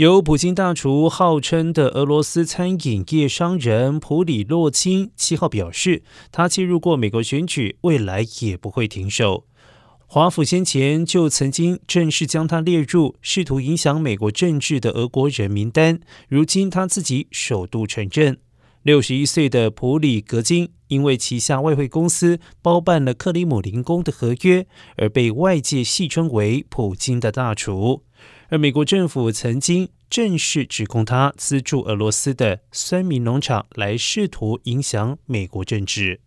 由普京大厨号称的俄罗斯餐饮业商人普里洛金七号表示，他介入过美国选举，未来也不会停手。华府先前就曾经正式将他列入试图影响美国政治的俄国人名单，如今他自己首度承认。六十一岁的普里格金因为旗下外汇公司包办了克里姆林宫的合约，而被外界戏称为“普京的大厨”。而美国政府曾经正式指控他资助俄罗斯的酸民农场，来试图影响美国政治。